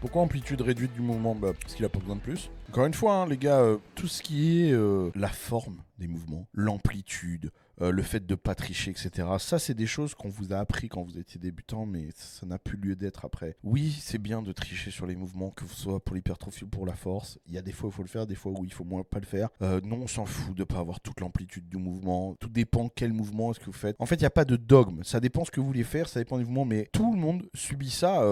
Pourquoi amplitude réduite du mouvement bah, Parce qu'il a pas besoin de plus. Encore une fois, hein, les gars, euh, tout ce qui est euh, la forme des mouvements, l'amplitude, euh, le fait de pas tricher, etc. Ça, c'est des choses qu'on vous a appris quand vous étiez débutant, mais ça n'a plus lieu d'être après. Oui, c'est bien de tricher sur les mouvements, que ce soit pour l'hypertrophie ou pour la force. Il y a des fois où il faut le faire, des fois où il faut moins pas le faire. Non, on s'en fout de pas avoir toute l'amplitude du mouvement. Tout dépend quel mouvement est-ce que vous faites. En fait, il n'y a pas de dogme. Ça dépend ce que vous voulez faire, ça dépend du mouvement, mais tout le monde subit ça.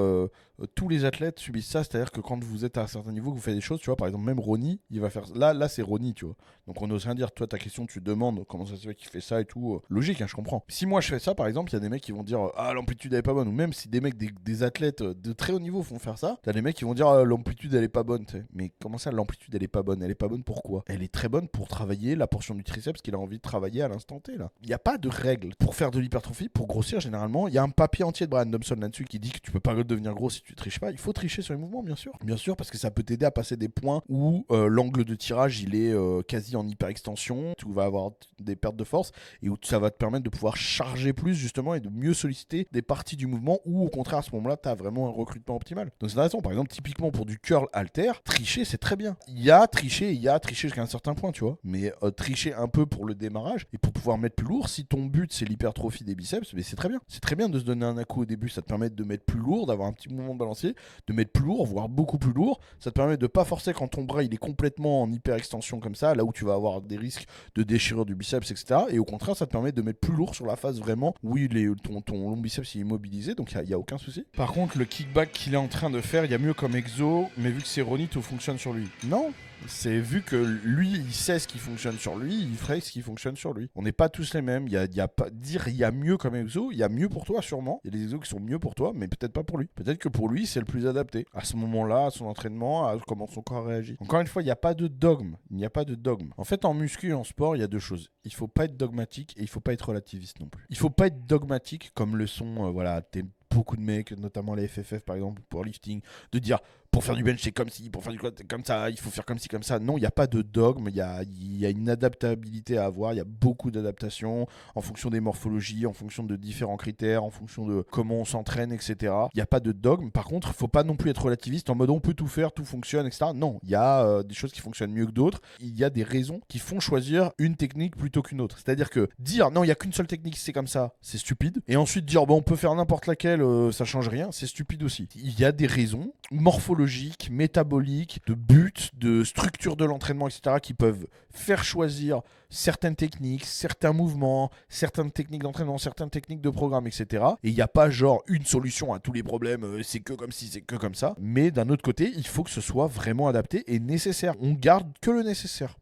tous les athlètes subissent ça, c'est-à-dire que quand vous êtes à un certain niveau, que vous faites des choses, tu vois, par exemple, même Ronnie, il va faire. Là, là c'est Ronnie, tu vois. Donc on n'ose rien dire. Toi, ta question, tu demandes comment ça se fait qu'il fait ça et tout. Euh, Logique, hein, je comprends. Si moi je fais ça, par exemple, il y a des mecs qui vont dire Ah, l'amplitude elle est pas bonne. Ou même si des mecs, des, athlètes euh, de très haut niveau font faire ça, t'as des mecs qui vont dire Ah, l'amplitude elle est pas bonne. Mais comment ça, l'amplitude elle est pas bonne? Elle est pas bonne pourquoi Elle est très bonne pour travailler la portion du triceps qu'il a envie de travailler à l'instant T, là. Il n'y a pas de règle. Pour faire de l'hypertrophie, pour grossir, généralement, il y a un papier entier de Brian Thompson là-dessus qui dit que tu peux pas devenir gros si tu triches pas. Il faut tricher sur les mouvements, bien sûr. Bien sûr, parce que ça peut t'aider à passer des points euh, l'angle de tirage il est euh, quasi en hyperextension, tu vas avoir des pertes de force et où ça va te permettre de pouvoir charger plus justement et de mieux solliciter des parties du mouvement ou au contraire à ce moment-là tu as vraiment un recrutement optimal. Donc c'est intéressant, par exemple typiquement pour du curl alter, tricher c'est très bien. Il y a tricher, il y a tricher jusqu'à un certain point, tu vois, mais euh, tricher un peu pour le démarrage et pour pouvoir mettre plus lourd, si ton but c'est l'hypertrophie des biceps, mais c'est très bien. C'est très bien de se donner un coup au début, ça te permet de mettre plus lourd, d'avoir un petit mouvement de balancier, de mettre plus lourd, voire beaucoup plus lourd. Ça te permet de pas forcer quand ton bras il est complètement en hyperextension comme ça, là où tu vas avoir des risques de déchirure du biceps, etc. Et au contraire, ça te permet de mettre plus lourd sur la phase vraiment où il est, ton, ton long biceps il est immobilisé, donc il n'y a, aucun souci. Par contre, le kickback qu'il est en train de faire, il y a mieux comme exo, mais vu que c'est Ronnie, tout fonctionne sur lui. Non, c'est vu que lui, il sait ce qui fonctionne sur lui, il ferait ce qui fonctionne sur lui. On n'est pas tous les mêmes. Il y a, pas dire il y a mieux comme exo, il y a mieux pour toi sûrement. Il y a des exos qui sont mieux pour toi, mais peut-être pas pour lui. Peut-être que pour lui, c'est le plus adapté à ce moment-là, à son entraînement, à comment son corps réagit. Encore une fois, il n'y a pas de dogme. Il n'y a pas de dogme. En fait, en muscu et en sport, il y a deux choses. Il faut pas être dogmatique et il faut pas être relativiste non plus. Il faut pas être dogmatique comme le sont, euh, voilà, beaucoup de mecs, notamment les FFF par exemple, pour lifting, de dire pour faire du bench c'est comme si, pour faire du quad comme ça, il faut faire comme ci, comme ça. Non, il n'y a pas de dogme, il y a, y a une adaptabilité à avoir, il y a beaucoup d'adaptations en fonction des morphologies, en fonction de différents critères, en fonction de comment on s'entraîne, etc. Il n'y a pas de dogme. Par contre, faut pas non plus être relativiste en mode on peut tout faire, tout fonctionne, etc. Non, il y a euh, des choses qui fonctionnent mieux que d'autres. Il y a des raisons qui font choisir une technique plutôt qu'une autre. C'est-à-dire que dire non, il y a qu'une seule technique, c'est comme ça, c'est stupide. Et ensuite dire bon, on peut faire n'importe laquelle, euh, ça change rien, c'est stupide aussi. Il y a des raisons morphologiques, métaboliques, de but, de structure de l'entraînement, etc., qui peuvent faire choisir certaines techniques, certains mouvements, certaines techniques d'entraînement, certaines techniques de programme, etc. Et il n'y a pas genre une solution à tous les problèmes, euh, c'est que comme si, c'est que comme ça. Mais d'un autre côté, il faut que ce soit vraiment adapté et nécessaire. On garde que le nécessaire.